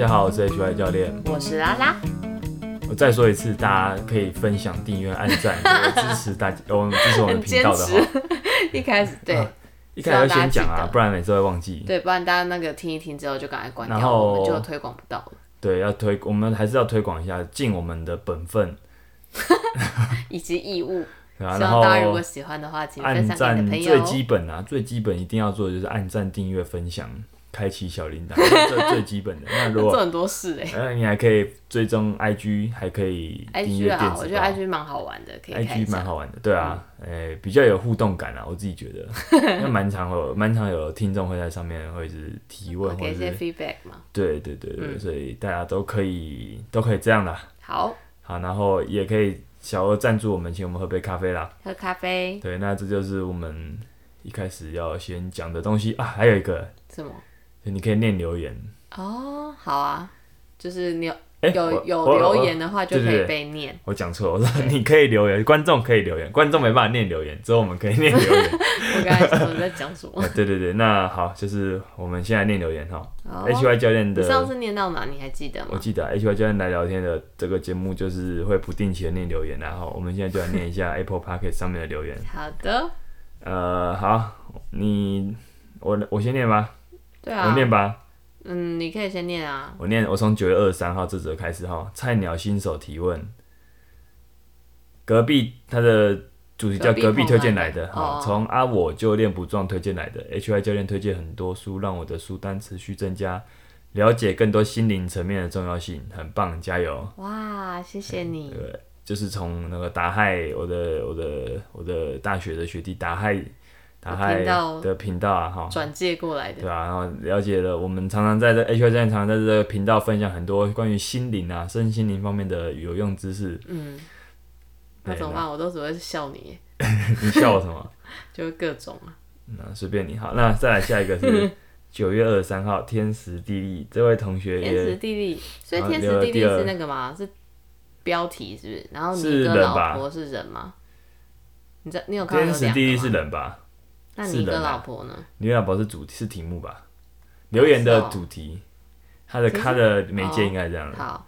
家好，我是 HY 教练。我是拉拉。我再说一次，大家可以分享、订阅、按赞，支持大家，我们支持我们频道的话。一开始对，一开始要先讲啊，不然每次会忘记。对，不然大家那个听一听之后就赶快关掉，我们就推广不到了。对，要推，我们还是要推广一下，尽我们的本分 以及义务。然后大家如果喜欢的话，请分享给朋友。最基本啊，最基本一定要做的就是按赞、订阅、分享。开启小铃铛，这最基本的。那如果 做很多事哎，那你还可以追踪 IG，还可以订阅电子我觉得 IG 蛮好玩的，可以 IG 蛮好玩的，对啊，哎，比较有互动感啊，我自己觉得，因为蛮常有蛮常有听众会在上面会是提问或者是 feedback 嘛。对对对对，所以大家都可以都可以这样的。好，好，然后也可以小额赞助我们，请我们喝杯咖啡啦。喝咖啡。对，那这就是我们一开始要先讲的东西啊，还有一个什么？你可以念留言哦，好啊，就是你有有有留言的话就可以被念。我讲错，我说你可以留言，观众可以留言，观众没办法念留言，只有我们可以念留言。我刚才说在讲什么？对对对，那好，就是我们现在念留言哈。H Y 教练的上次念到哪？你还记得吗？我记得 H Y 教练来聊天的这个节目就是会不定期的念留言，然后我们现在就来念一下 Apple Park 上面的留言。好的。呃，好，你我我先念吧。对啊，我念吧。嗯，你可以先念啊。我念，我从九月二十三号这则开始哈。菜鸟新手提问，隔壁他的主题叫隔壁推荐来的哈，从阿我就练不壮推荐来的。H Y 教练推荐很多书，让我的书单持续增加，了解更多心灵层面的重要性，很棒，加油！哇，谢谢你。对，就是从那个达害我的我的我的大学的学弟达害。打开的频道啊，哈，转借过来的，对啊，然后了解了，我们常常在这 H Y 站常常在这个频道分享很多关于心灵啊、身心灵方面的有用知识。嗯，那怎么办？我都只会笑你。你笑我什么？就各种啊。那随便你好，那再来下一个是 九月二十三号，天时地利这位同学。天时地利，所以天时地利是那个吗？是标题是不是？然后你的老婆是人吗？你在你有看天时地利是人吧？那你的老婆呢？你的老婆是主是题目吧？留言的主题，他的他的媒介应该这样。好，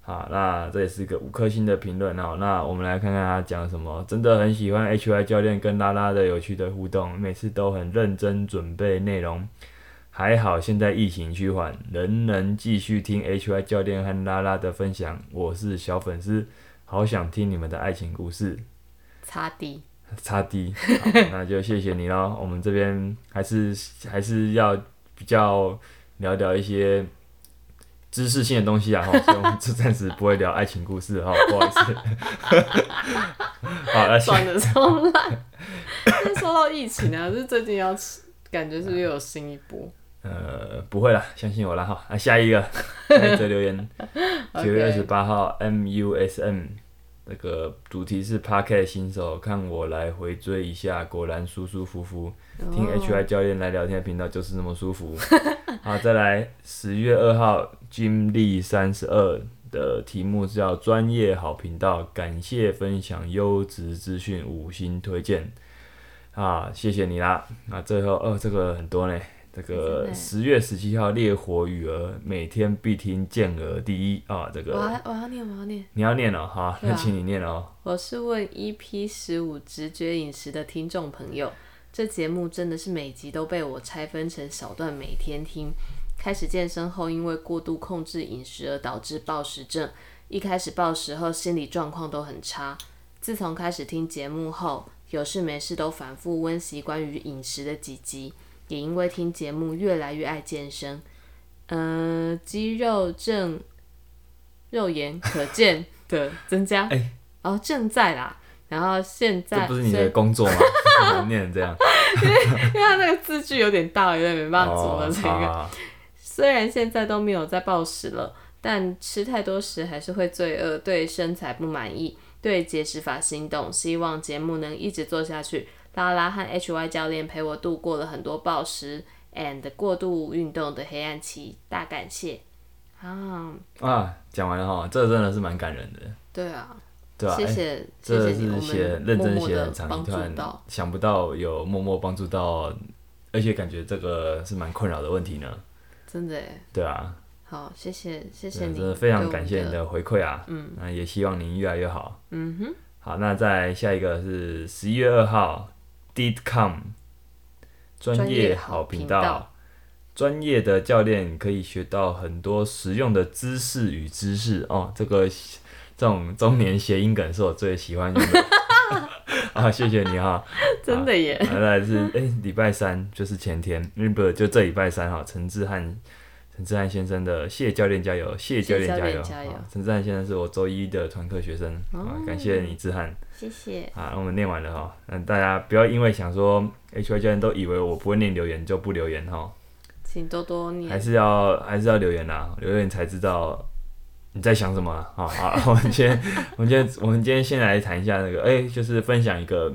好，那这也是一个五颗星的评论哦。那我们来看看他讲什么。真的很喜欢 H Y 教练跟拉拉的有趣的互动，每次都很认真准备内容。还好现在疫情趋缓，仍能继续听 H Y 教练和拉拉的分享。我是小粉丝，好想听你们的爱情故事。擦地。差低，那就谢谢你喽。我们这边还是还是要比较聊聊一些知识性的东西啊，哈，所以我们这暂时不会聊爱情故事哈，不好意思。好，那算了，重来。说到疫情啊，是最近要感觉是不是又有新一波？呃，不会了，相信我啦哈。那下一个，下一则留言，九月二十八号，M U S M。那个主题是 Park 新手，看我来回追一下，果然舒舒服服。听 HY 教练来聊天的频道就是那么舒服。好，再来十月二号，金立三十二的题目是叫专业好频道，感谢分享优质资讯，五星推荐。啊，谢谢你啦。那最后，哦，这个很多呢。这个十月十七号，烈火雨儿每天必听健儿第一啊！这个我要我要念我要念，你要念哦，好，那请你念哦。我是问 EP 十五直觉饮食的听众朋友，这节目真的是每集都被我拆分成小段每天听。开始健身后，因为过度控制饮食而导致暴食症，一开始暴食后心理状况都很差。自从开始听节目后，有事没事都反复温习关于饮食的几集。也因为听节目，越来越爱健身，嗯，肌肉正肉眼可见的增加，哎，哦，正在啦，然后现在不是你的工作吗？念这样，因为因为他那个字句有点大，有点没办法做了这个。虽然现在都没有在暴食了，但吃太多时还是会罪恶，对身材不满意，对节食法心动，希望节目能一直做下去。拉拉和 HY 教练陪我度过了很多暴食 and 过度运动的黑暗期，大感谢啊！啊，讲完了哈，这真的是蛮感人的。对啊，对啊，谢谢，这是写认真写很长一段，想不到有默默帮助到，而且感觉这个是蛮困扰的问题呢。真的？对啊，好，谢谢谢谢，你，真的非常感谢你。的回馈啊，嗯，那也希望您越来越好。嗯哼，好，那在下一个是十一月二号，Didcom 专业好频专业好频道，专业的教练可以学到很多实用的知识与知识哦。这个这种中年谐音梗是我最喜欢用的 啊，谢谢你哈。真的耶，再来是哎，礼、拜三就是前天，嗯，不就这礼拜三哈，陈志汉。陈志汉先生的谢教练加油，谢教练加油！陈志汉先生是我周一的团课学生啊，感谢你志汉。谢谢。好，那我们念完了哈，那大家不要因为想说 H Y 教练都以为我不会念留言就不留言哈，请多多还念。是要还是要留言啦，留言才知道你在想什么啊。好好，我们今天 我们今天我们今天先来谈一下那个，哎、就是分享一个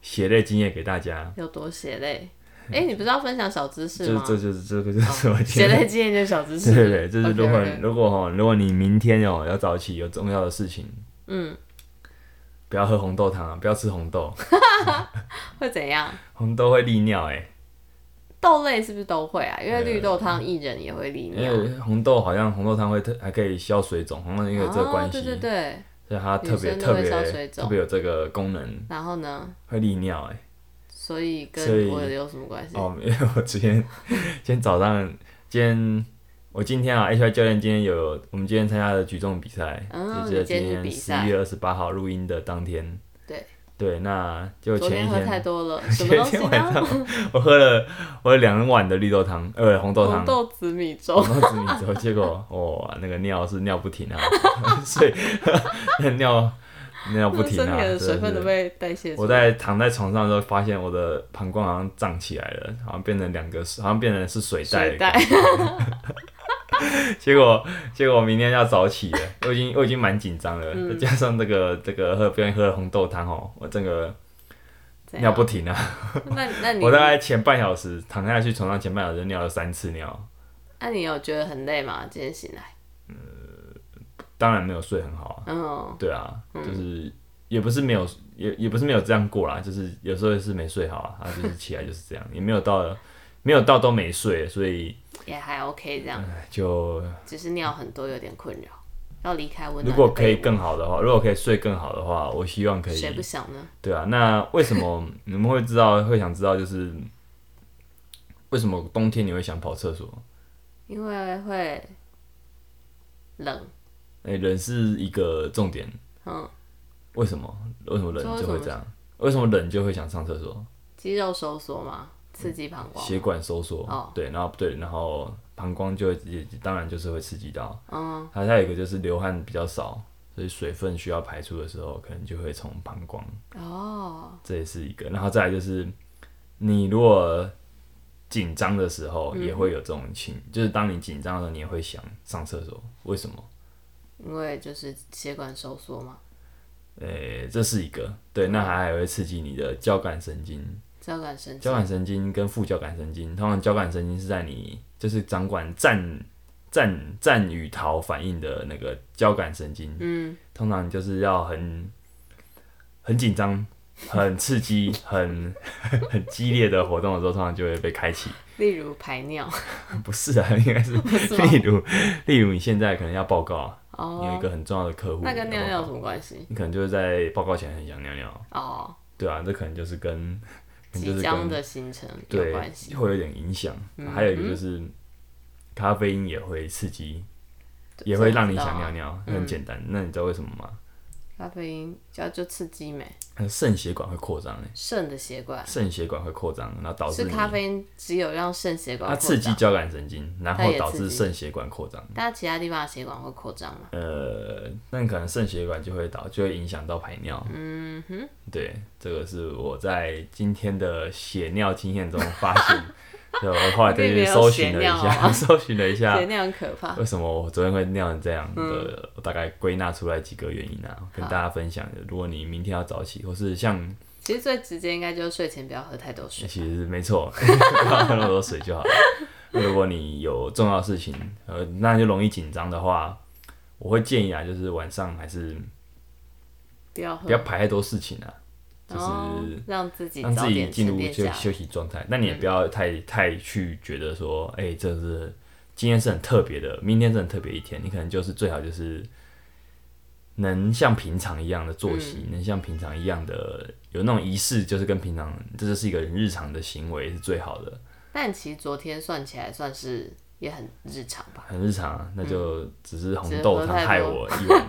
血泪经验给大家。有多血泪？哎、你不是要分享小知识吗？这这就是这个就是我今血天泪经验就是小知识。对 对对，就是如果如果哈，如果你明天哦要早起有重要的事情，嗯，不要喝红豆汤啊，不要吃红豆，会怎样？红豆会利尿哎、豆类是不是都会啊？因为绿豆汤薏仁也会利因尿。为红豆好像红豆汤会特还可以消水肿，好像因为有这个关系，哦、对对对。所以它特别特别特别有这个功能，然后呢？会利尿哎、所以跟我有什么关系？哦，因为 我今天 今天早上今天我今天啊，H Y 教练今天有我们今天参加的举重比赛，嗯就是你今天十一月二十八号录音的当天。对对，那就前一天太多了，什么东西前一天晚？上我喝了我有两碗的绿豆汤，呃，红豆汤红。豆紫米粥。红豆紫米粥，结果哇，那个尿是尿不停啊，所以那尿尿不停啊，身体的水真的是分都被代谢我。在躺在床上的时候，发现我的膀胱好像胀起来了，好像变成两个，好像变成是水袋。结果结果我明天要早起了，我已经我已经蛮紧张了，嗯再加上这个这个喝不愿意喝的红豆汤哦，我整个尿不停啊！那那你 我大概前半小时躺下去床上前半小时尿了三次尿，那你有觉得很累吗？今天醒来？当然没有睡很好啊。嗯，对啊，就是也不是没有，也也不是没有这样过啦，就是有时候是没睡好啊，啊，就是起来就是这样，也没有到没有到都没睡，所以也还 OK 这样，哎就只是尿很多有点困扰，要离开温暖如果可以更好的话，如果可以睡更好的话，我希望可以谁不想呢？对啊，那为什么 你们会知道会想知道就是为什么冬天你会想跑厕所？因为会冷，哎、人是一个重点，嗯，为什么？为什么人这为什么就会这样？为什么人就会想上厕所？肌肉收缩嘛，刺激膀胱。血管收缩，哦对，然后对，然后膀胱就会也当然就是会刺激到，嗯，它还有一个就是流汗比较少，所以水分需要排出的时候，可能就会从膀胱，哦，这也是一个。然后再来就是，你如果紧张的时候，也会有这种情，就是当你紧张的时候，你也会想上厕所，为什么？因为就是血管收缩嘛，诶、这是一个，对，那还还会刺激你的交感神经，交感神经交。感神经跟副交感神经，通常交感神经是在你就是掌管战战战与逃反应的那个交感神经，嗯，通常就是要很很紧张、很刺激、很 很激烈的活动的时候，通常就会被开启。例如排尿。不是啊，应该是 是例如例如你现在可能要报告啊，你有一哦，个很重要的客户，那跟尿尿有什么关系？你可能就是在报告前很想尿尿，哦，对啊，这可能就是跟 即将的行程有对关系。会有点影响。嗯还有一个就是咖啡因也会刺激，对也会让你想尿尿，嗯很简单。那你知道为什么吗？咖啡因叫就刺激没？它肾血管会扩张，诶，肾的血管肾血管会扩张，然后导致是咖啡因只有让肾血管它，刺激交感神经，然它后导致肾血管扩张。但其他地方的血管会扩张吗？呃，那可能肾血管就会导，就会影响到排尿。嗯哼，对，这个是我在今天的血尿经验中发现。对，我后来再并没有去 搜寻了一下，啊搜寻了一下可怕。为什么我昨天会尿成这样的？嗯我大概归纳出来几个原因啊，跟大家分享。如果你明天要早起，或是像其实最直接应该就是睡前不要喝太多水。其实没错，不要喝那么多水就好了。如果你有重要事情，呃，那就容易紧张的话，我会建议啊，就是晚上还是不要，不要排太多事情啊，就是哦让自己让自己进入沉淀下来。就休息状态。那你也不要太太去觉得说，哎、这是今天是很特别的，明天是很特别一天，你可能就是最好就是能像平常一样的作息，嗯能像平常一样的有那种仪式，就是跟平常这就是一个人日常的行为是最好的，但其实昨天算起来算是也很日常吧。很日常啊，那就只是红豆汤害我一碗，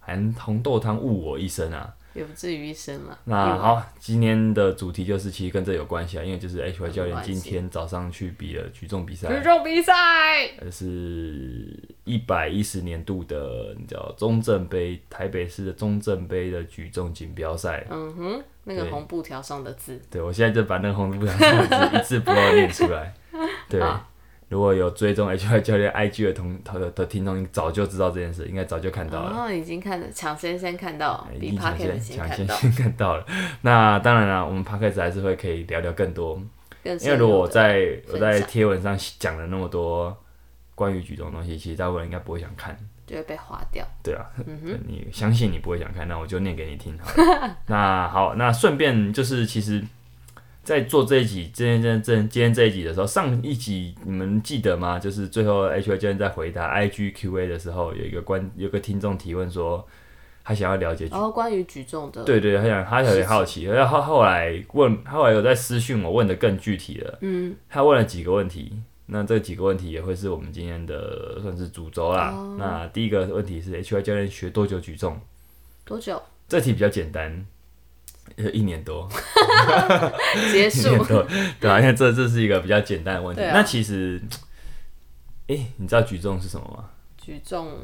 含红豆汤误我一生啊。也不至于一生了。那好，今天的主题就是其实跟这有关系啊，因为就是 H Y 教练今天早上去比了举重比赛，举重比赛，呃是一百一十年度的叫中正杯，台北市的中正杯的举重锦标赛。嗯哼，那个红布条上的字，对我现在就把那个红布条上的字一字不漏念出来。对。好，如果有追踪 H Y 教练 I G 的同的的听众，你早就知道这件事，应该早就看到了。哦，已经看了，抢先先看到，比 p 抢 o 先 c 先抢看到，先先看到了。那当然了，我们 p o d c a s 还是会可以聊聊更多，更因为如果我在我在贴文上讲了那么多关于举重的东西，其实大部分人应该不会想看。就会被划掉。对啊，嗯你相信你不会想看，那我就念给你听好了。那好，那顺便就是其实，在做这一集，今天这这今天这一集的时候，上一集你们记得吗？就是最后 H Y 教练在回答 I G Q A 的时候，有一个观有个听众提问说，他想要了解举然后关于举重的，对对，他想他有点好奇，然后后来问，他后来有在私讯我问的更具体了，嗯，他问了几个问题，那这几个问题也会是我们今天的算是主轴啦。哦那第一个问题是 H Y 教练学多久举重？多久这题比较简单，呃一年多，结 一束年？多，对啊，因为这这是一个比较简单的问题。啊那其实，哎、你知道举重是什么吗？举重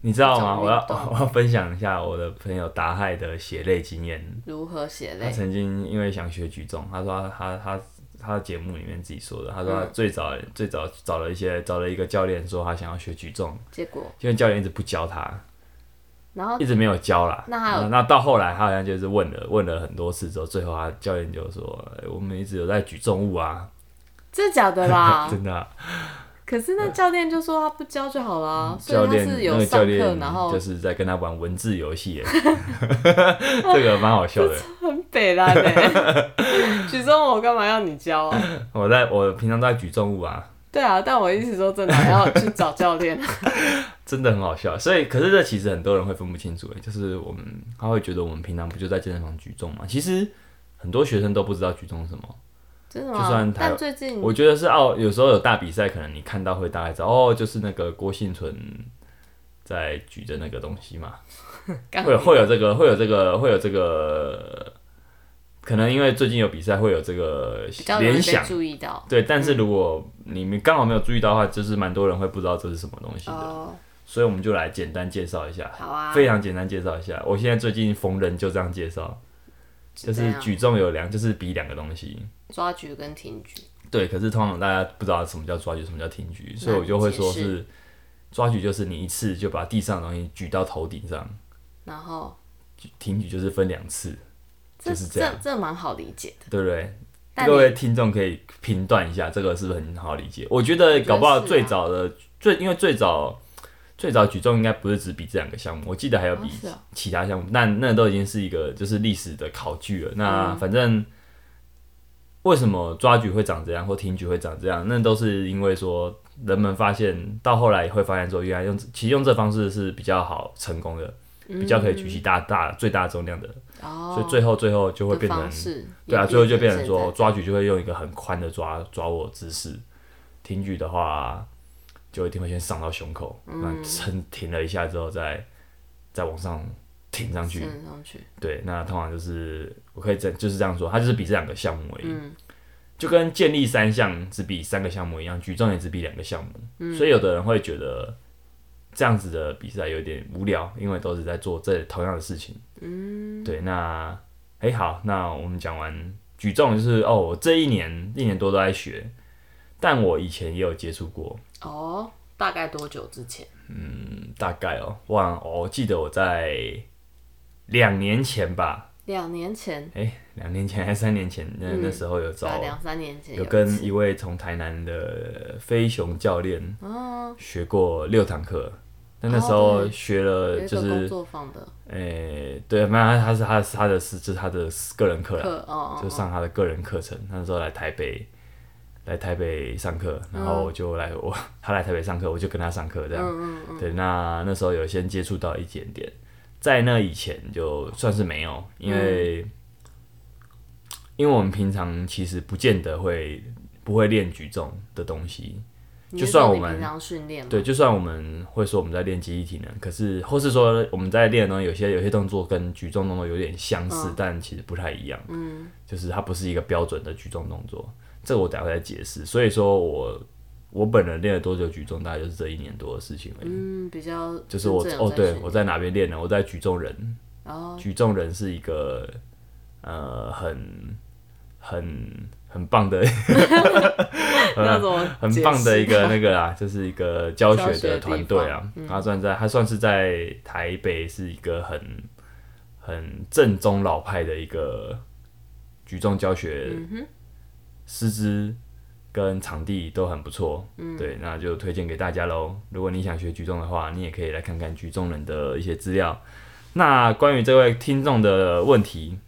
你知道吗？我要我要分享一下我的朋友达亥的血泪经验。如何血泪他泪？曾经因为想学举重，他说他他他节目里面自己说的，他说他最早、最早找了一些找了一个教练说他想要学举重，结果，因为教练一直不教他，然后一直没有教啦。那还有那到后来他好像就是问了问了很多次之后，最后他教练就说、哎我们一直有在举重物啊，真的假的啦？真的啊、可是那教练就说他不教就好啦，所以他教练那是有上课，个教练然后就是在跟他玩文字游戏耶，这个蛮好笑的。很北烂的。举重我干嘛要你教啊？我在我平常都在举重物啊，对啊，但我意思说真的还要去找教练。真的很好笑，所以可是这其实很多人会分不清楚，诶，就是我们他会觉得我们平常不就在健身房举重嘛？其实很多学生都不知道举重是什么。真的就算吗？台但最近我觉得是哦，有时候有大比赛，可能你看到会大概知道哦，就是那个郭幸存在举着那个东西嘛，会有会有这个会有这个会有这个，可能因为最近有比赛会有这个联想。注意到对，但是如果你们刚好没有注意到的话，就是蛮多人会不知道这是什么东西的，哦。所以我们就来简单介绍一下。好啊，非常简单介绍一下，我现在最近逢人就这样介绍，就是举重有两，就是比两个东西。抓举跟挺举。对，可是通常大家不知道什么叫抓举，什么叫挺举，所以我就会说是抓举就是你一次就把地上的东西举到头顶上，然后挺举就是分两次，这就是这样这蛮好理解的。对不对？各位听众可以评断一下，这个是不是很好理解？我觉得搞不好最早的、最，因为最早最早举重应该不是只比这两个项目，我记得还有比其他项目，但那都已经是一个就是历史的考据了。那嗯反正为什么抓举会长这样，或挺举会长这样，那都是因为说人们发现到后来会发现说，原来用其实用这方式是比较好成功的，比较可以举起大大最大重量的，哦，所以最后最后就会变成对啊，最后就变成说抓举就会用一个很宽的抓抓握姿势，挺举的话就一定会先上到胸口，嗯。那撑停了一下之后再再往上挺上去。升上去，对，那通常就是我可以这就是这样说，它就是比这两个项目而已，嗯。就跟建立三项只比三个项目一样，举重也只比两个项目，嗯。所以有的人会觉得这样子的比赛有点无聊，因为都是在做这同样的事情。嗯，对，那哎、好，那我们讲完举重，就是哦，我这一年一年多都在学，但我以前也有接触过，哦，大概多久之前？嗯，大概哦，忘哦，我记得我在两年前吧，两年前，哎、两年前还是三年前，那、嗯那时候有找两三年前有跟一位从台南的飞熊教练哦，学过六堂课。但那那时哦候学了就是，作坊的诶、对，没有，他他是他是他的是就是他的个人课就上他的个人课程。那时候来台北来台北上课，然后我就来我 他来台北上课，我就跟他上课这样。对，那那时候有先接触到一点点，在那以前就算是没有，因为、因为我们平常其实不见得会不会练举重的东西，你就算我们平常训练，对，就算我们会说我们在练记忆体能，可是或是说我们在练的东西，有些有些动作跟举重动作有点相似，但其实不太一样。嗯，就是它不是一个标准的举重动作，这个我等一下再解释。所以说我我本人练了多久举重，大概就是这一年多的事情而已。嗯，比较就是我哦，对我在哪边练呢？我在举重人，哦，举重人是一个呃很很很棒的 很棒的一个那个啦，就是一个教学的团队啊。他算在他算是在台北是一个很很正宗老派的一个举重教学，师资跟场地都很不错。对，那就推荐给大家喽。如果你想学举重的话，你也可以来看看举重人的一些资料。那关于这位听众的问题，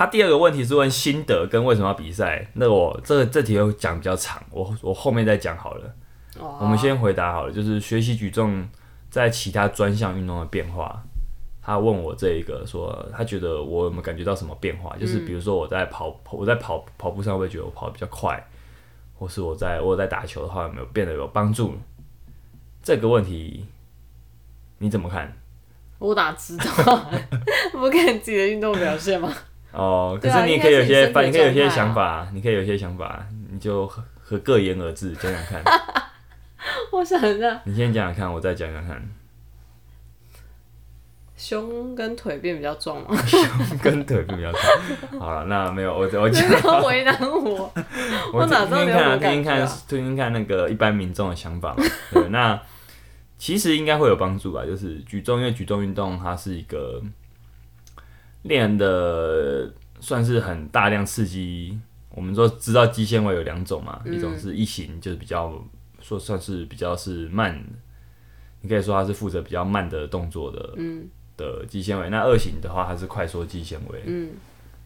他第二个问题是问心得跟为什么要比赛。那我这个这题又讲比较长，我我后面再讲好了。哦我们先回答好了，就是学习举重在其他专项运动的变化。他问我这一个说，他觉得我有没有感觉到什么变化？就是比如说我在跑，我在跑跑步上会觉得我跑得比较快，或是我在我在打球的话有没有变得有帮助？这个问题你怎么看？我哪知道？不看自己的运动表现吗？哦，可是你可以有些反，你你可以有些想法，你可以有些想法，你就和和各言而至讲讲看。我想一下，你先讲讲看，我再讲讲看。胸跟腿变比较壮吗？胸跟腿变比较壮。好了，那没有我我你讲，不要为难我。我我哪知道你看听听看，听听看那个一般民众的想法嘛。对，那其实应该会有帮助吧。就是举重，因为举重运动它是一个练的，算是很大量刺激。我们说知道肌纤维有两种嘛，一种是一型，就是比较说算是比较是慢，你可以说它是负责比较慢的动作的，的肌纤维。那二型的话，它是快缩肌纤维，嗯，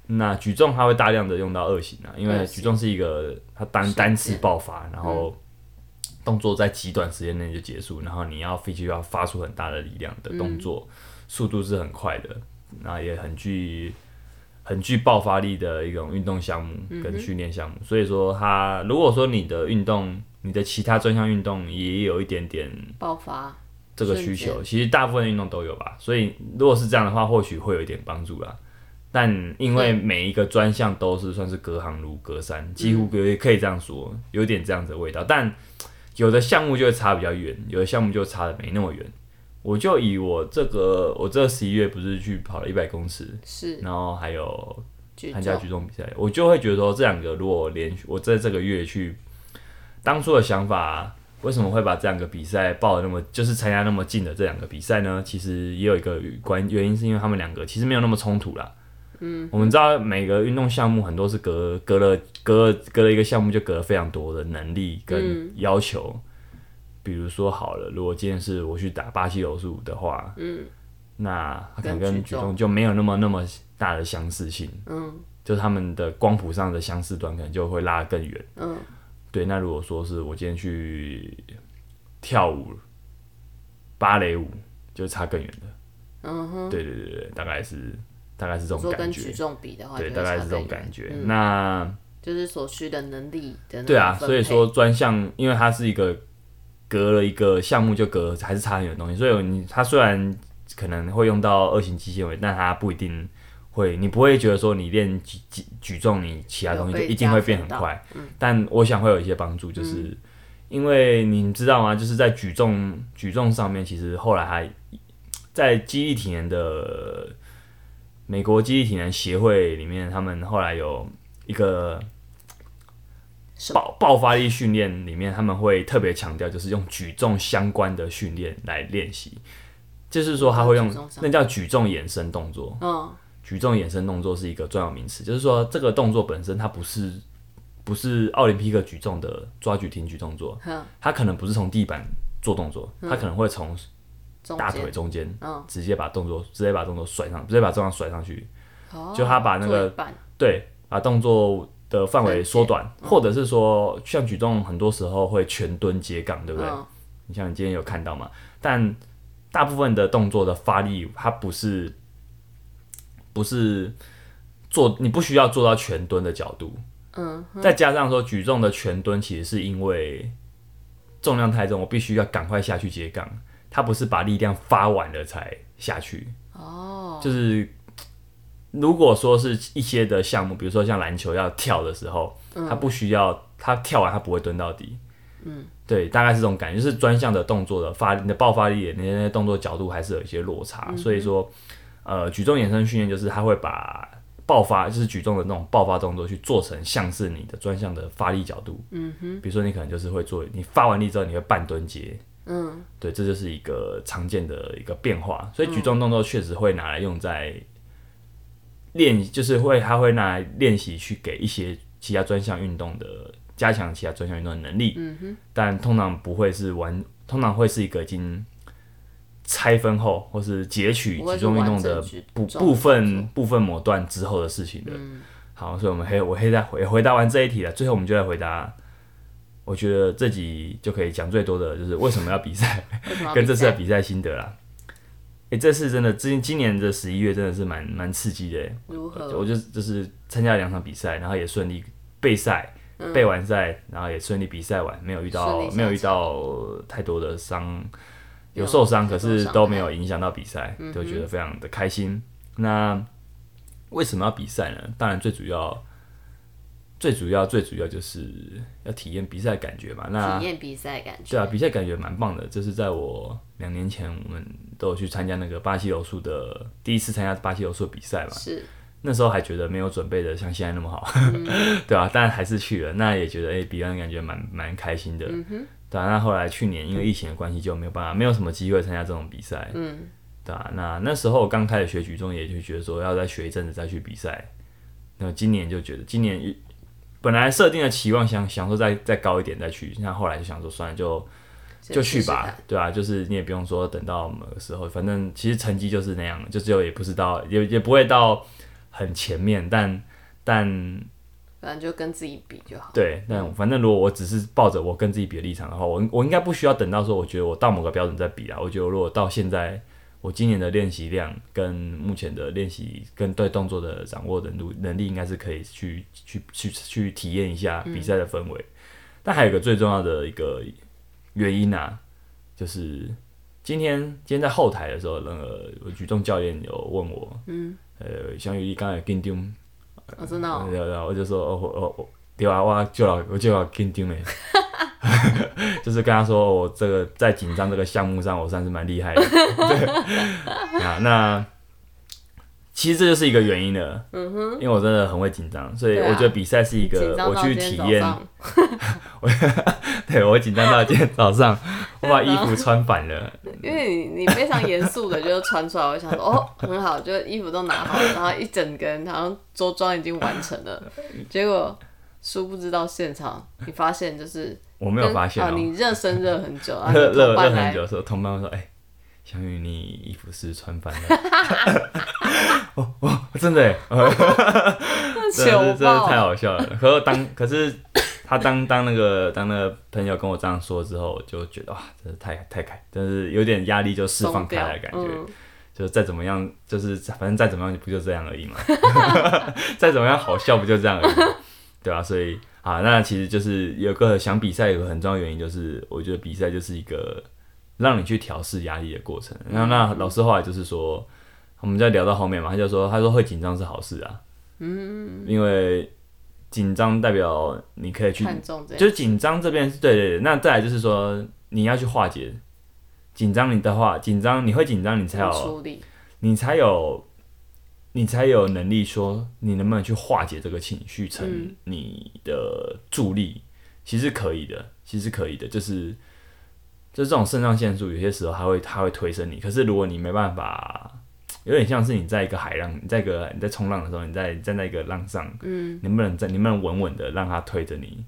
那举重它会大量的用到二型啊，因为举重是一个它单单次爆发，然后动作在极短时间内就结束，然后你要必须要发出很大的力量的动作，速度是很快的，那也很具很具爆发力的一种运动项目跟训练项目。所以说它如果说你的运动，你的其他专项运动也有一点点爆发，这个需求，其实大部分运动都有吧。所以如果是这样的话，或许会有一点帮助啦。但因为每一个专项都是算是隔行如隔山，几乎可以可以这样说，有点这样子的味道。但有的项目就会差比较远，有的项目就差的没那么远。我就以我这个，我这十一月不是去跑了一百公尺，是然后还有参加，举重比赛，我就会觉得说这两个如果连续我在这个月去，当初的想法为什么会把这两个比赛报的那么就是参加那么近的这两个比赛呢？其实也有一个关原因，是因为他们两个其实没有那么冲突啦。嗯，我们知道每个运动项目很多是隔隔了隔了隔了一个项目就隔了非常多的能力跟要求。比如说好了，如果今天是我去打巴西柔术的话，嗯，那它可能跟举重重就没有那么那么大的相似性。嗯就是他们的光谱上的相似端可能就会拉得更远。嗯，对。那如果说是我今天去跳舞、芭蕾舞，就差更远的。嗯哼，对对对对，大概是大概是这种感说跟举觉。重比的话，对，大概是这种感觉。嗯那就是所需的能力的对啊，所以说专项，因为它是一个隔了一个项目就隔还是差很远的东西，所以你它虽然可能会用到二型肌纤维，但它不一定会，你不会觉得说你练举举举重，你其他东西就一定会变很快。但我想会有一些帮助，就是、因为你知道吗？就是在举重举重上面，其实后来还在肌力体能的美国肌力体能协会里面，他们后来有一个爆爆发力训练里面，他们会特别强调，就是用举重相关的训练来练习，就是说他会用那叫举重衍生动作。嗯。举重衍生动作是一个专有名词，就是说这个动作本身它不是不是奥林匹克举重的抓举挺举动作，哼，它可能不是从地板做动作，它可能会从大腿中间嗯。直接把动作直接把动作甩上，直接把重量甩上去，哦就他把那个对，把动作的范围缩短，或者是说像举重很多时候会全蹲接杠，对不对？嗯你像你今天有看到嘛？但大部分的动作的发力，它不是不是做，你不需要做到全蹲的角度。嗯，再加上说举重的全蹲，其实是因为重量太重，我必须要赶快下去接杠。它不是把力量发完了才下去，哦，就是如果说是一些的项目，比如说像篮球要跳的时候，他不需要他跳完他不会蹲到底。嗯，对，大概是这种感觉，就是专项的动作的发你的爆发力的那些动作角度还是有一些落差，所以说，呃，举重衍生训练就是他会把爆发，就是举重的那种爆发动作去做成像是你的专项的发力角度。嗯哼，比如说你可能就是会做，你发完力之后你会半蹲接。嗯，对，这就是一个常见的一个变化，所以举重动作确实会拿来用在练，就是会他会拿来练习去给一些其他专项运动的加强其他专项运动的能力，嗯哼，但通常不会是完，通常会是一个已经拆分后或是截取不会是举重运动的部部分部分某段之后的事情的。嗯好，所以我们黑我黑在回回答完这一题了，最后我们就来回答。我觉得这集就可以讲最多的就是为什么要比赛，跟这次的比赛比赛心得啦。诶、这次真的今今年的十一月真的是蛮蛮刺激的欸。如何？我就就是参加了两场比赛，然后也顺利备赛，备完赛，然后也顺利比赛完，没有遇到没有遇到太多的伤，有受伤，可是都没有影响到比赛，嗯都觉得非常的开心。那为什么要比赛呢？当然最主要。最主要、最主要就是要体验比赛的感觉嘛。那体验比赛感觉。对啊，比赛感觉蛮棒的。就是在我两年前，我们都有去参加那个巴西柔术的第一次参加巴西柔术比赛嘛。是，那时候还觉得没有准备的像现在那么好，嗯 对啊，但还是去了。那也觉得哎、比完感觉蛮蛮开心的。嗯对啊，那后来去年因为疫情的关系就没有办法，没有什么机会参加这种比赛。嗯，对啊，那那时候我刚开始学举重，也就觉得说要再学一阵子再去比赛。那今年就觉得今年本来设定的期望想想说再再高一点再去，那后来就想说算了就就去吧对啊，就是你也不用说等到某个时候，反正其实成绩就是那样，就只有也不是到也也不会到很前面，但但反正就跟自己比就好。对，但反正如果我只是抱着我跟自己比的立场的话，我我应该不需要等到说我觉得我到某个标准再比啊。我觉得如果到现在，我今年的练习量跟目前的练习跟对动作的掌握能力能力，应该是可以去去去去体验一下比赛的氛围。但还有一个最重要的一个原因啊，就是今天今天在后台的时候，那个举重教练有问我，嗯，呃，像于你刚才跟丢。我真的哦对对，我就说，哦，我我我对啊，我就老我就老紧张的，就是跟他说，我这个在紧张这个项目上，我算是蛮厉害的。对啊，那其实这就是一个原因了。嗯哼，因为我真的很会紧张，所以我觉得比赛是一个我去体验。我对我紧张到今天早上，我把衣服穿反了。因为你你非常严肃的就穿出来，我想说哦很好，就衣服都拿好了，然后一整个人好像着装已经完成了，结果殊不知到现场，你发现就是 我没有发现啊，哦、你热身热很久，啊热热热很久的时候，同伴会说：“哎、小雨，你衣服是穿反了。哦”哦真的哎，真的真的太，好笑了。可是当可是他当当那个当那个朋友跟我这样说之后，我就觉得哇，真的太太开，但是有点压力就释放开来的感觉。嗯就再怎么样，就是反正再怎么样不就这样而已嘛，再怎么样好笑不就这样而已嘛，对吧、所以啊，那其实就是有个想比赛有个很重要的原因，就是我觉得比赛就是一个让你去调试压力的过程。然后那老师后来就是说，我们在聊到后面嘛，他就说他说会紧张是好事啊，嗯，因为紧张代表你可以去就是紧张这边是对对对，那再来就是说你要去化解紧张，你的话紧张你会紧张，你才有处理，你才有你才有能力说你能不能去化解这个情绪成嗯。你的助力，其实可以的，其实可以的，就是就是这种肾上腺素有些时候它会它会推升你，可是如果你没办法。有点像是你在一个海浪，你在一个你在冲浪的时候，你在站在一个浪上，嗯，能不能在能不能稳稳的让它推着你，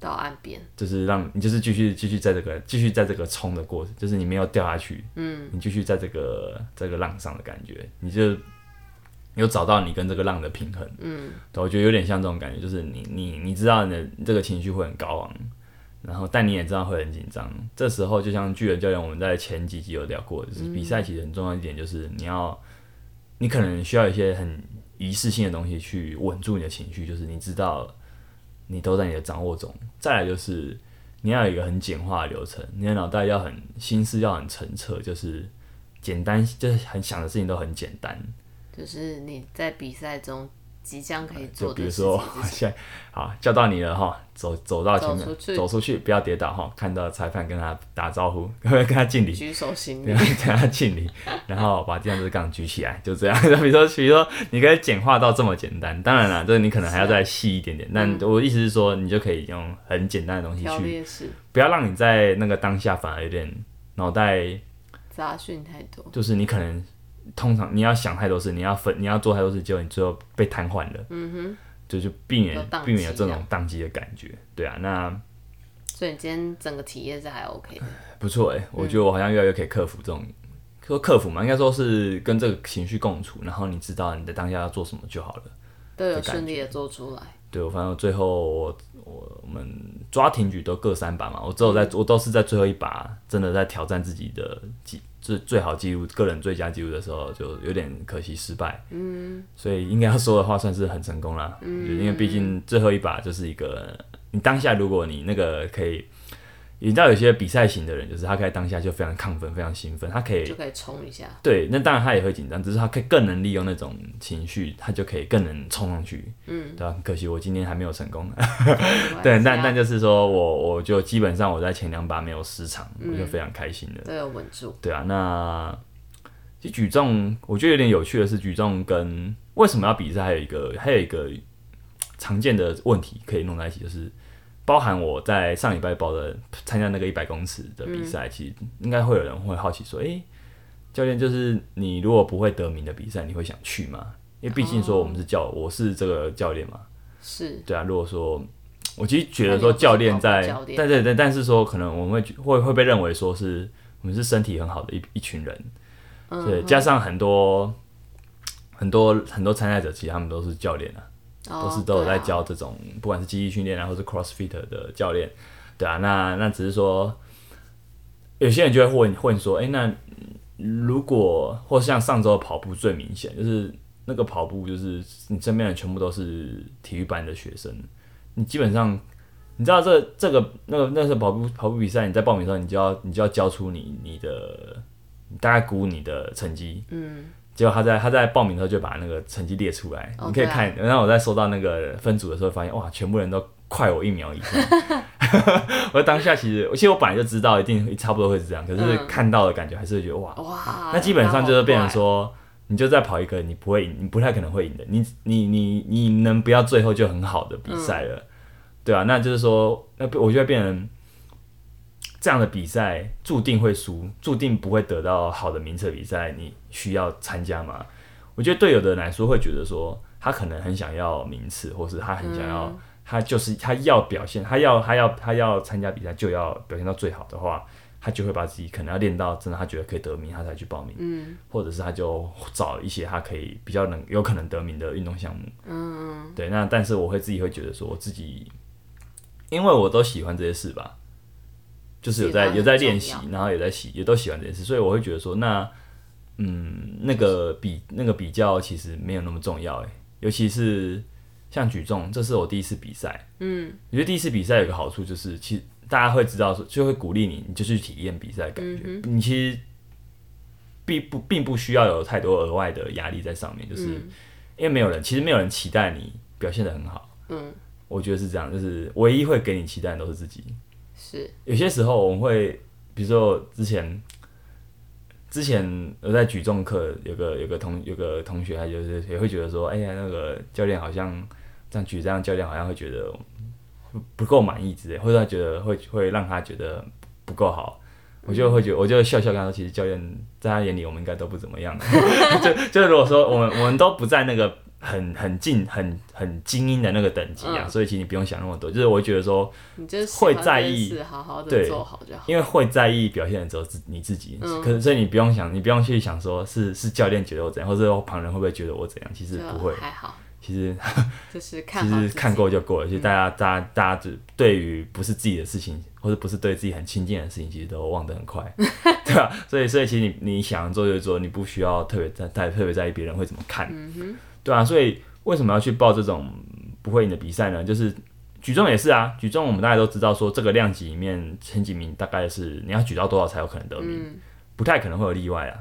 到岸边，就是让你就是继续继续在这个继续在这个冲的过程，就是你没有掉下去，嗯，你继续在这个这个浪上的感觉，你就有找到你跟这个浪的平衡。嗯，对，我觉得有点像这种感觉，就是你你你知道你的这个情绪会很高昂，然后但你也知道会很紧张。这时候就像巨人教练，我们在前几集有聊过，就是比赛其实很重要一点，就是你要你可能需要一些很仪式性的东西去稳住你的情绪，就是你知道你都在你的掌握中。再来就是你要有一个很简化的流程，你的脑袋要很心思要很澄澈，就是简单，就是很想的事情都很简单。就是你在比赛中即将可以做比如说，现在好叫到你了哈，走走到前面，走出去不要跌倒哈。看到裁判跟他打招呼，跟他敬礼，举手行礼，跟他敬礼，然后把电子杠举起来，就这样。比如说，比如说，你可以简化到这么简单。当然了，就是你可能还要再细一点点。但我意思是说，你就可以用很简单的东西去，不要让你在那个当下反而有点脑袋，杂讯太多。就是你可能通常你要想太多事，你要分，你要做太多事，结果你最后被瘫痪了。嗯哼，就就避免避免有这种宕机的感觉，对啊，那所以你今天整个体验是还 OK 的。不错哎、我觉得我好像越来越可以克服这种，说克服嘛，应该说是跟这个情绪共处，然后你知道你的当下要做什么就好了。都有顺利的做出来。对，我反正最后我我我们抓停举都各三把嘛，我只有在我都是在最后一把真的在挑战自己的记最最好记录个人最佳记录的时候，就有点可惜失败。嗯，所以应该要说的话算是很成功了。嗯，因为毕竟最后一把就是一个你当下如果你那个可以。你知道有些比赛型的人，就是他可以当下就非常亢奋、非常兴奋，他可以就可以冲一下。对，那当然他也会紧张，只是他可以更能利用那种情绪，他就可以更能冲上去。嗯，对吧、很可惜我今天还没有成功。对，但但就是说我我就基本上我在前两把没有失常，我就非常开心的。都有稳住。对啊，那其实举重我觉得有点有趣的是，举重跟为什么要比赛，还有一个还有一个常见的问题可以弄在一起，就是包含我在上礼拜报的参加那个一百公尺的比赛，其实应该会有人会好奇说，诶，教练，就是你如果不会得名的比赛，你会想去吗？因为毕竟说我们是教，我是这个教练嘛，是。对啊。如果说我其实觉得说教练在，但对对，但是说可能我们会会会被认为说是我们是身体很好的一一群人，嗯对，加上很多很多很多参赛者，其实他们都是教练啊，哦都是都有在教这种，不管是记忆训练然后是 CrossFit 的教练，对啊，那那只是说，有些人就会问问说，哎、那如果或像上周的跑步最明显，就是那个跑步，就是你身边的全部都是体育班的学生，你基本上。你知道这这个那个那时候跑步跑步比赛，你在报名的时候，你就要你就要交出你你的你大概估你的成绩，嗯，结果他在他在报名的时候就把那个成绩列出来，哦你可以看。然后我在收到那个分组的时候，发现哇，全部人都快我一秒以上。我当下其实，其实我本来就知道一定差不多会是这样，可是嗯。看到的感觉还是会觉得哇，哇，那基本上就是变成说，你就再跑一个你不会赢，你不太可能会赢的，你你你你能不要最后就很好的比赛了，对啊，那就是说，那我就会变成这样的比赛注定会输，注定不会得到好的名次的比赛，你需要参加吗？我觉得对有的人来说会觉得说，他可能很想要名次，或是他很想要，他就是他要表现，他要他要他要参加比赛就要表现到最好的话，他就会把自己可能要练到真的他觉得可以得名，他才去报名。嗯或者是他就找一些他可以比较能有可能得名的运动项目。嗯对，那但是我会自己会觉得说，我自己，因为我都喜欢这些事吧，就是有在有在练习，然后也在喜，也都喜欢这件事，所以我会觉得说，那嗯，那个比那个比较其实没有那么重要，诶，尤其是像举重，这是我第一次比赛，嗯我觉得第一次比赛有个好处就是，其实大家会知道说，就会鼓励你，你就去体验比赛感觉。嗯你其实并不并不需要有太多额外的压力在上面，就是、因为没有人，其实没有人期待你表现的很好。嗯，我觉得是这样，就是唯一会给你期待的都是自己。是有些时候我们会，比如说之前之前我在举重课，有个有个同有个同学，他就是也会觉得说，哎呀，那个教练好像这样举这样，教练好像会觉得不够满意之类，或者他觉得会会让他觉得不够好。我就会觉得，我就笑笑跟他说，其实教练在他眼里，我们应该都不怎么样。就就是如果说我们我们都不在那个很很近很很精英的那个等级啊，嗯所以其实你不用想那么多。就是我会觉得说，你就是会在意好好的对做好就好。因为会在意表现的只有自你自己，嗯可是所以你不用想，你不用去想说是是教练觉得我怎样，或者说旁人会不会觉得我怎样，其实不会。还好，其实就 是看其实看过就过了，其实大家、大家大家只对于不是自己的事情，或者不是对自己很亲近的事情，其实都忘得很快，对吧、所以所以其实你你想做就做，你不需要特别在在特别在意别人会怎么看，嗯对啊，所以为什么要去报这种不会赢的比赛呢？就是举重也是啊，举重我们大家都知道说这个量级里面前几名大概是你要举到多少才有可能得名，嗯不太可能会有例外啊。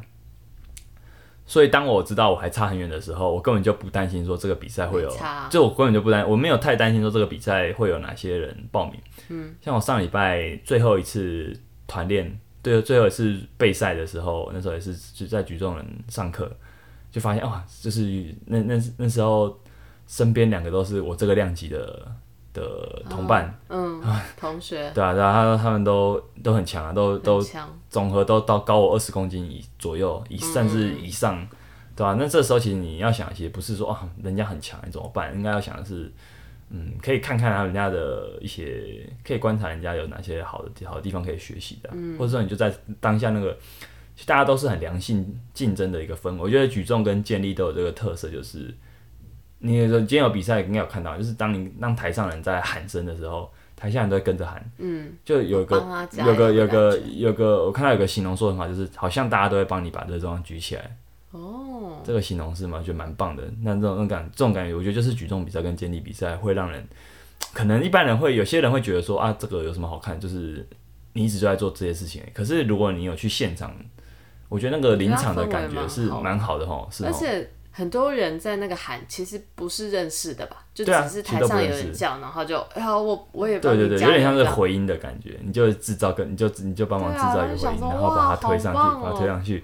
所以当我知道我还差很远的时候，我根本就不担心说这个比赛会有，就我根本就不担，我没有太担心说这个比赛会有哪些人报名。嗯，像我上礼拜最后一次团练，对，最后一次备赛的时候，那时候也是就在举重人上课，就发现哇，就是那那那时候身边两个都是我这个量级的的同伴，嗯，同学。对啊，对啊，他他们都都很强啊，都都强，总和都到高我二十公斤以左右，以甚至以上，对吧、那这时候其实你要想，其实不是说啊人家很强，你怎么办？应该要想的是，嗯，可以看看他人家的一些，可以观察人家有哪些好的好的地方可以学习的啊、或者说你就在当下那个，大家都是很良性竞争的一个氛围。我觉得举重跟健力都有这个特色，就是你有今天有比赛应该有看到，就是当你让台上人在喊声的时候，台下人都会跟着喊，嗯，就有个有个有个有个，我看到有个形容说得很好，就是好像大家都会帮你把这个重量举起来。哦，这个形容是吗？我觉得蛮棒的。那这种那种感这种感觉，我觉得就是举重比赛跟健力比赛会让人，可能一般人会有些人会觉得说啊，这个有什么好看？就是你一直就在做这些事情。可是如果你有去现场，我觉得那个临场的感觉是蛮好的哈，是哦。而且很多人在那个喊，其实不是认识的吧？就只是台上有人叫，然后就哎呀，我我也帮对对对，有点像是回音的感觉，你就制造个，你就你就帮忙制造一个回音，然后把它推上去，把它推上去。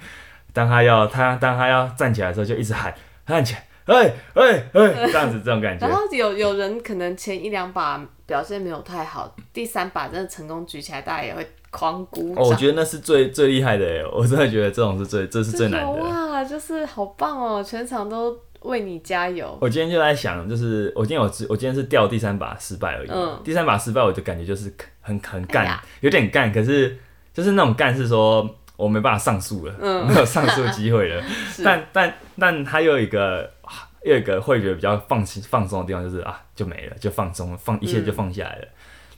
当他要他当他要站起来的时候，就一直喊站起来，哎哎哎，这样子这种感觉然。后有有人可能前一两把表现没有太好，第三把真的成功举起来，大家也会狂鼓掌。哦，我觉得那是最最厉害的哎，我真的觉得这种是最这是最难的。哇，就是好棒哦，全场都为你加油。我今天就在想，就是我今天我我今天是掉第三把失败而已，嗯第三把失败我就感觉就是很很干，哎有点干，可是就是那种干是说我没办法上诉了，嗯 没有上诉机会了。但但但他又有一个又有一个会觉得比较放心放松的地方，就是啊就没了，就放松放一切就放下来了。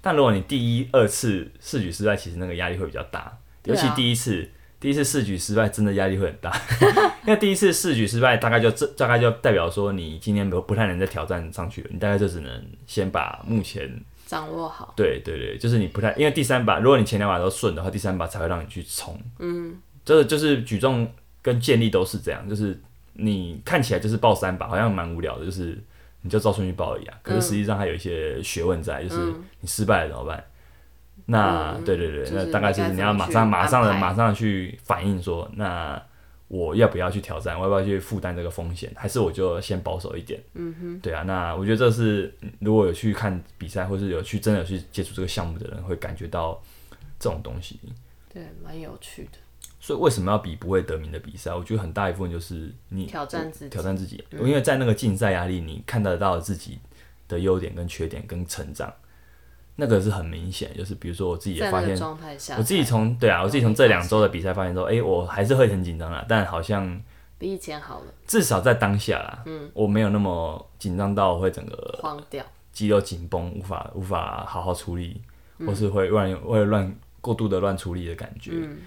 但如果你第一二次试举失败，其实那个压力会比较大，尤其第一次。第一次试举失败，真的压力会很大，因为第一次试举失败，大概就这大概就代表说你今天不不太能再挑战上去了，你大概就只能先把目前掌握好，对对对，就是你不太，因为第三把，如果你前两把都顺的话，第三把才会让你去冲。嗯，这个就是举重跟健力都是这样，就是你看起来就是报三把，好像蛮无聊的，就是你就照顺序报而已啊。可是实际上还有一些学问在，就是你失败了怎么办？那、嗯对对对，就是那大概就是你要马上马上的马上去反应说，那我要不要去挑战？我要不要去负担这个风险？还是我就先保守一点？嗯哼，对啊。那我觉得这是嗯如果有去看比赛，或是有去真的有去接触这个项目的人，会感觉到这种东西。对，蛮有趣的。所以为什么要比不会得名的比赛？我觉得很大一部分就是你挑战自己嗯挑战自己，因为在那个竞赛压力，你看得到自己的优点跟缺点跟成长，那个是很明显。就是比如说我自己也发现，我自己从对啊，我自己从这两周的比赛发现说，哎、我还是会很紧张啊，但好像比以前好了，至少在当下啦，嗯，我没有那么紧张到会整个慌掉。肌肉紧绷，无法无法好好处理，嗯或是会乱会乱过度的乱处理的感觉。嗯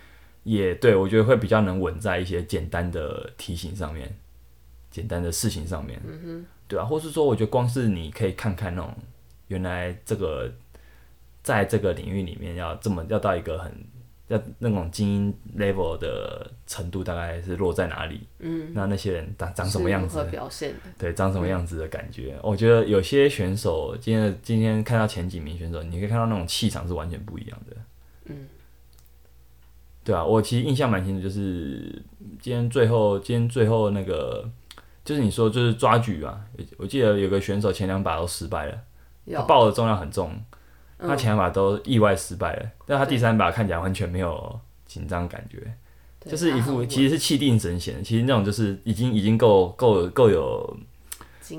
也对我觉得会比较能稳在一些简单的题型上面，简单的事情上面，嗯对啊，或是说，我觉得光是你可以看看那种原来这个在这个领域里面要这么要到一个很要那种精英 level 的程度，大概是落在哪里？嗯，那那些人长长什么样子？对，长什么样子的感觉？我觉得有些选手今天今天看到前几名选手，你可以看到那种气场是完全不一样的。嗯，对啊，我其实印象蛮清楚，就是今天最后今天最后那个，就是你说就是抓举啊，我记得有个选手前两把都失败了，他抱的重量很重，嗯。他前两把都意外失败了，但他第三把看起来完全没有紧张感觉。就是一副其实是气定神闲，其实那种就是已经已经够够够有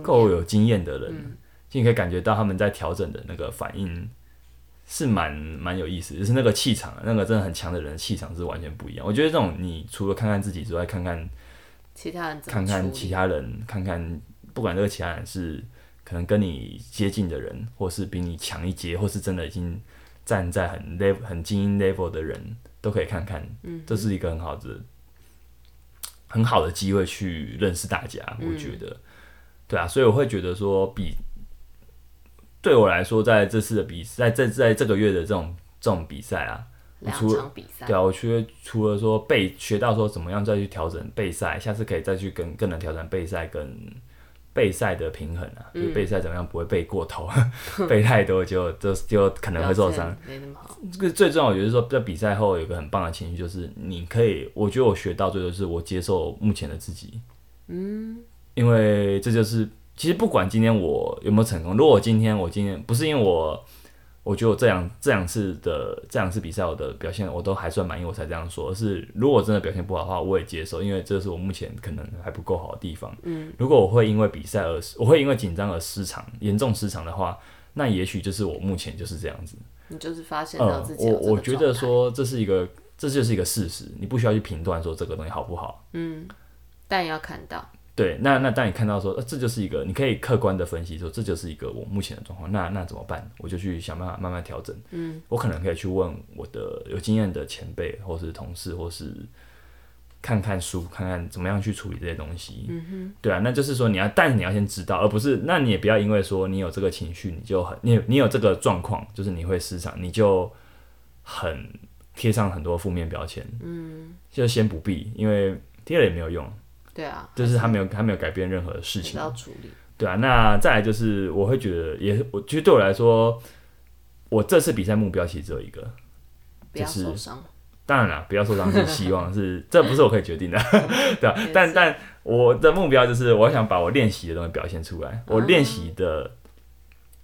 够有经验的人，就你可以感觉到他们在调整的那个反应是蛮蛮有意思，就是那个气场，那个真的很强的人的气场是完全不一样。我觉得这种你除了看看自己之外，看看其他人看看其他人，看看不管这个其他人是可能跟你接近的人，或是比你强一阶，或是真的已经站在很 level 很精英 level 的人，都可以看看。嗯，这是一个很好的很好的机会去认识大家，我觉得，对啊，所以我会觉得说比。对我来说，在这次的比赛，在在这个月的这种这种比赛啊，两除了场比赛，对啊，我觉得除了说备学到说怎么样再去调整备赛，下次可以再去更更能调整备赛跟备赛的平衡啊，就是备赛怎么样不会备过头，备太多就就就可能会受伤。没那么好。这个最重要，我觉得说在比赛后有一个很棒的情绪，就是你可以，我觉得我学到最多是我接受目前的自己，嗯，因为这就是其实不管今天我有没有成功，如果今天我今天不是因为我，我觉得我这两这两次的这两次比赛我的表现我都还算满意，我才这样说。而是如果真的表现不好的话，我也接受，因为这是我目前可能还不够好的地方。嗯，如果我会因为比赛而我会因为紧张而失常，严重失常的话，那也许就是我目前就是这样子。你就是发现到嗯自，己有我我觉得，说这是一个，这就是一个事实，你不需要去评断说这个东西好不好。嗯但要看到，对，那那当你看到说，呃，这就是一个，你可以客观的分析说，这就是一个我目前的状况，那那怎么办？我就去想办法慢慢调整。嗯，我可能可以去问我的有经验的前辈，或是同事，或是看看书，看看怎么样去处理这些东西。嗯哼，对啊，那就是说你要，但你要先知道，而不是，那你也不要因为说你有这个情绪，你就很，你你有这个状况，就是你会失常，你就很贴上很多负面标签。嗯，就先不必，因为贴了也没有用。对啊，就是他没有他没有改变任何事情，要处理。对啊。那再来就是我会觉得也，我其实对我来说，我这次比赛目标其实只有一个，不要就是当然了，不要受伤是希望 是这不是我可以决定的，对啊。但但我的目标就是我想把我练习的东西表现出来，我练习的。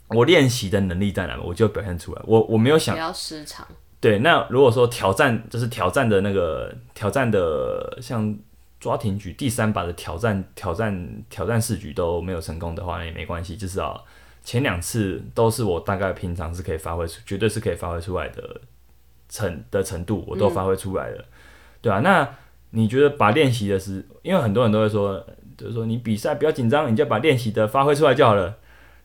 我练习的能力在哪，我就表现出来。我我没有想不要失常。对，那如果说挑战就是挑战的那个挑战的，像抓挺举第三把的挑战挑战挑战四局都没有成功的话，也没关系，至少前两次都是我大概平常是可以发挥出，绝对是可以发挥出来的程的程度，我都发挥出来了，对啊，那你觉得把练习的是，因为很多人都会说，就是说你比赛不要紧张，你就把练习的发挥出来就好了。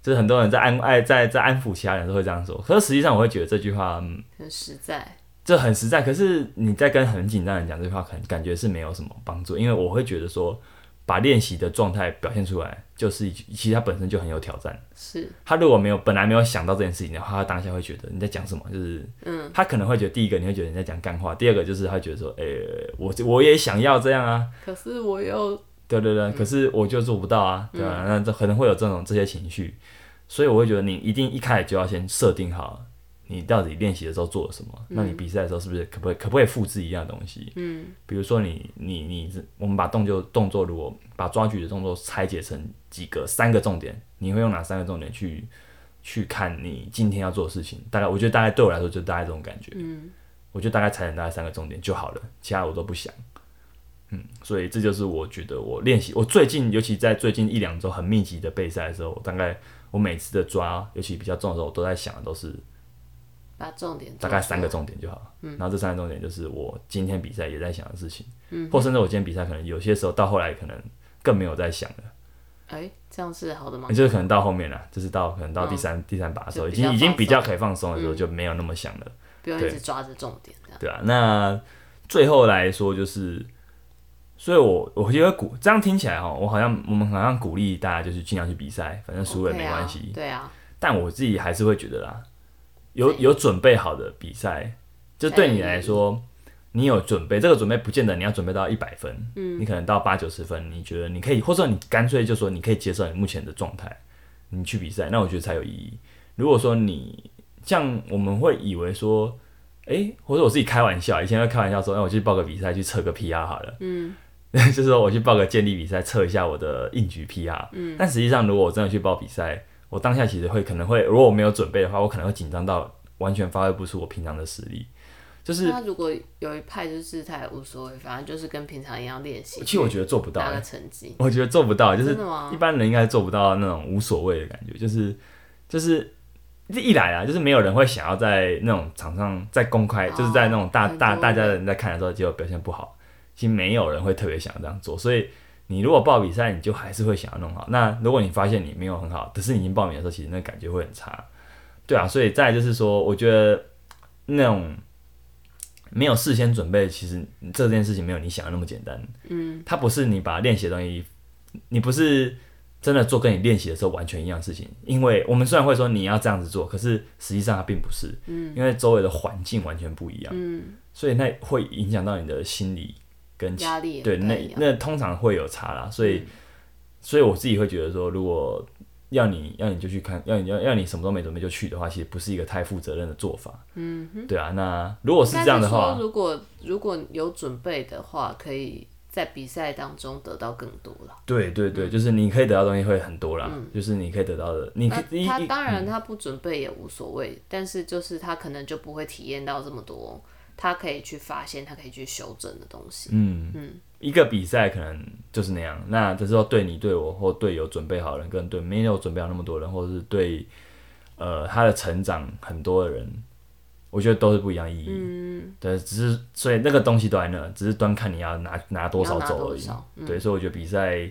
就是很多人在安爱在在安抚其他人都会这样说，可是实际上我会觉得这句话，很实在，这很实在，可是你在跟很紧张的人讲这句话，可能感觉是没有什么帮助，因为我会觉得说，把练习的状态表现出来，就是其实他本身就很有挑战。是。他如果没有本来没有想到这件事情的话，他当下会觉得你在讲什么，就是，嗯，他可能会觉得第一个你会觉得你在讲干话，第二个就是他觉得说，诶、我我也想要这样啊，可是我又对对对，可是我就做不到啊，对吧、那这可能会有这种这些情绪，所以我会觉得你一定一开始就要先设定好，你到底练习的时候做了什么，那你比赛的时候是不是可不可以可不可以复制一样东西？嗯，比如说你你你我们把动作动作如果把抓举的动作拆解成几个三个重点，你会用哪三个重点去去看你今天要做的事情？大概我觉得大概对我来说就大概这种感觉，嗯，我就大概拆成大概三个重点就好了，其他我都不想。嗯，所以这就是我觉得我练习，我最近尤其在最近一两周很密集的备赛的时候，大概我每次的抓，尤其比较重的时候，我都在想的都是把重点大概三个重点就好。嗯，然后这三个重点就是我今天比赛也在想的事情，嗯，或甚至我今天比赛可能有些时候到后来可能更没有在想了，哎，这样是好的吗？就是可能到后面了，就是到可能到第三、第三把的时候，已经已经比较可以放松的时候，就没有那么想了。不用一对直抓着重点。对啊，那最后来说就是，所以我我觉得鼓这样听起来哈，我好像我们好像鼓励大家就是尽量去比赛，反正输了没关系。对啊，但我自己还是会觉得啦，有有准备好的比赛，就对你来说，你有准备，这个准备不见得你要准备到一百分，嗯，你可能到八九十分，你觉得你可以，或者你干脆就说你可以接受你目前的状态，你去比赛，那我觉得才有意义。如果说你像我们会以为说，诶，或者我自己开玩笑，以前会开玩笑说，那，我去报个比赛去测个 PR 好了，嗯，就是说我去报个健力比赛测一下我的硬举 PR，嗯，但实际上如果我真的去报比赛，我当下其实会可能会，如果我没有准备的话，我可能会紧张到完全发挥不出我平常的实力。就是那如果有一派就是他也无所谓，反正就是跟平常一样练习，其实我觉得做不到、拿个欸，成绩。我觉得做不到，就是一般人应该做不到那种无所谓的感觉，就是就是这一来啊，就是没有人会想要在那种场上在公开，哦就是在那种大大大家的人在看的时候，结果表现不好，其实没有人会特别想要这样做，所以。你如果报比赛，你就还是会想要弄好。那如果你发现你没有很好，可是你已经报名的时候，其实那感觉会很差。对啊，所以再就是说，我觉得那种没有事先准备，其实这件事情没有你想的那么简单。嗯，它不是你把练习的东西，你不是真的做跟你练习的时候完全一样的事情。因为我们虽然会说你要这样子做，可是实际上它并不是。嗯，因为周围的环境完全不一样。嗯，所以那会影响到你的心理跟压力对，那那通常会有差啦，所以、所以我自己会觉得说，如果要你要你就去看，要你要要你什么都没准备就去的话，其实不是一个太负责任的做法。嗯，对啊，那如果是这样的话如果如果有准备的话，可以在比赛当中得到更多了。对对对，就是你可以得到东西会很多啦，就是你可以得到的，你可以他当然他不准备也无所谓，但是就是他可能就不会体验到这么多，他可以去发现，他可以去修正的东西。嗯嗯，一个比赛可能就是那样。那这时候对你、对我或队友准备好的人，跟对没有准备好那么多人，或者是对呃他的成长很多的人，我觉得都是不一样意义。嗯，对，只是所以那个东西都在那，只是端看你要拿拿多少走而已。嗯对，所以我觉得比赛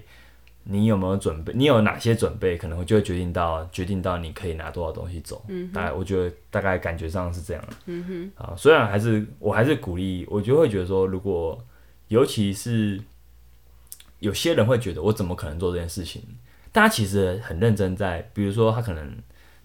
你有没有准备，你有哪些准备，可能就会决定到决定到你可以拿多少东西走。嗯，大概我觉得大概感觉上是这样。嗯哼，啊，虽然还是我还是鼓励，我就会觉得说，如果尤其是有些人会觉得我怎么可能做这件事情？大家其实很认真在，比如说他可能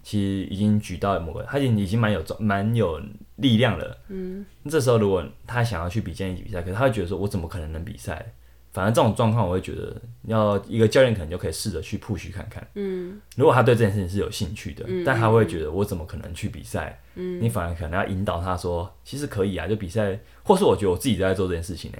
其实已经举到某个，他已经已经蛮有蛮有力量了。嗯，这时候如果他想要去比健力比赛，可是他会觉得说我怎么可能能比赛？反正这种状况，我会觉得要一个教练可能就可以试着去 push 看看。嗯，如果他对这件事情是有兴趣的，但他会觉得我怎么可能去比赛？嗯，你反而可能要引导他说，其实可以啊，就比赛，或是我觉得我自己在做这件事情呢、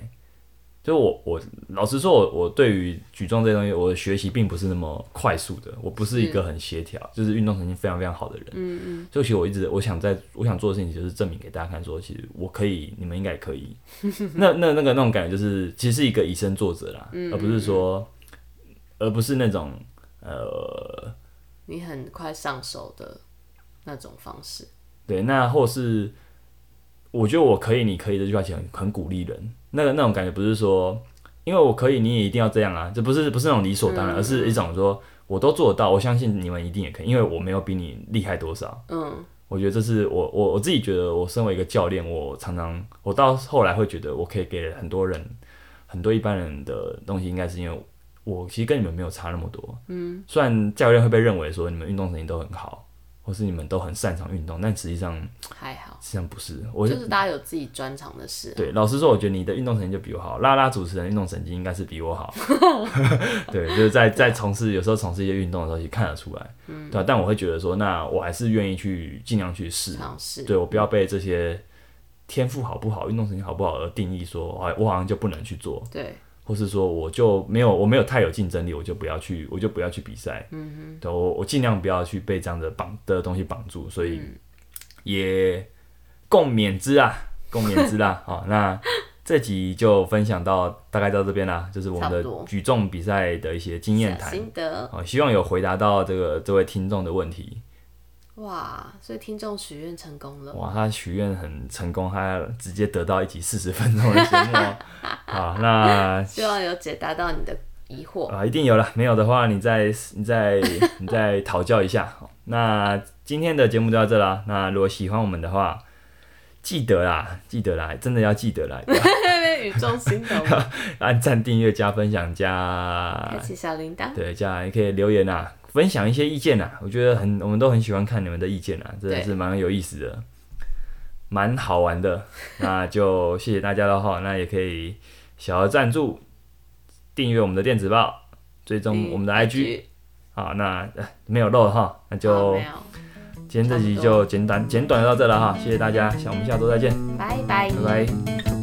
就我我老实说我，我对于举重这些东西，我的学习并不是那么快速的，我不是一个很协调，就是运动神经非常非常好的人。嗯嗯。所以其实我一直我想在我想做的事情，就是证明给大家看说，其实我可以，你们应该也可以。那那那个那种感觉，就是其实是一个以身作则啦，而不是说，而不是那种呃，你很快上手的那种方式。对，那或是我觉得我可以，你可以这句话其实很很鼓励人。那个那种感觉不是说，因为我可以，你也一定要这样啊，这不是不是那种理所当然，而是一种说我都做得到，我相信你们一定也可以，因为我没有比你厉害多少。嗯，我觉得这是我我我自己觉得，我身为一个教练，我常常我到后来会觉得，我可以给很多人很多一般人的东西，应该是因为我其实跟你们没有差那么多。嗯，虽然教练会被认为说你们运动神经都很好，或是你们都很擅长运动，但实际上还好，实际上不是。我就是大家有自己专长的事。对，老实说，我觉得你的运动神经就比我好。拉拉主持人运动神经应该是比我好。对，就是在在从事有时候从事一些运动的时候，也看得出来。嗯，对、啊、但我会觉得说，那我还是愿意去尽量去试。尝试。对我不要被这些天赋好不好、运动神经好不好而定义说，哎，我好像就不能去做。对。或是说我就没有我没有太有竞争力，我就不要去，我就不要去比赛。嗯哼。对，我我尽量不要去被这样的绑的东西绑住，所以也共勉之啊，共勉之啦。好，那这集就分享到大概到这边啦，就是我们的举重比赛的一些经验谈。好，希望有回答到这个这位听众的问题。哇，所以听众许愿成功了。哇，他许愿很成功，他直接得到一集四十分钟的节目哦。好，那希望有解答到你的疑惑。啊，一定有了，没有的话，你再你再你再讨教一下。好 那今天的节目就到这啦。那如果喜欢我们的话，记得啦，记得啦，真的要记得啦，那边语重心长，按赞、订阅、加分享、加开启小铃铛。对，加也可以留言啊，分享一些意见啊。我觉得很，我们都很喜欢看你们的意见啊，真的是蛮有意思的，蛮好玩的。那就谢谢大家了哈。那也可以小额赞助，订阅我们的电子报，追踪我们的 IG。好，那、呃没有漏哈，那就，今天这集就简短简短地到这了哈，谢谢大家，下我们下周再见，拜拜。拜拜。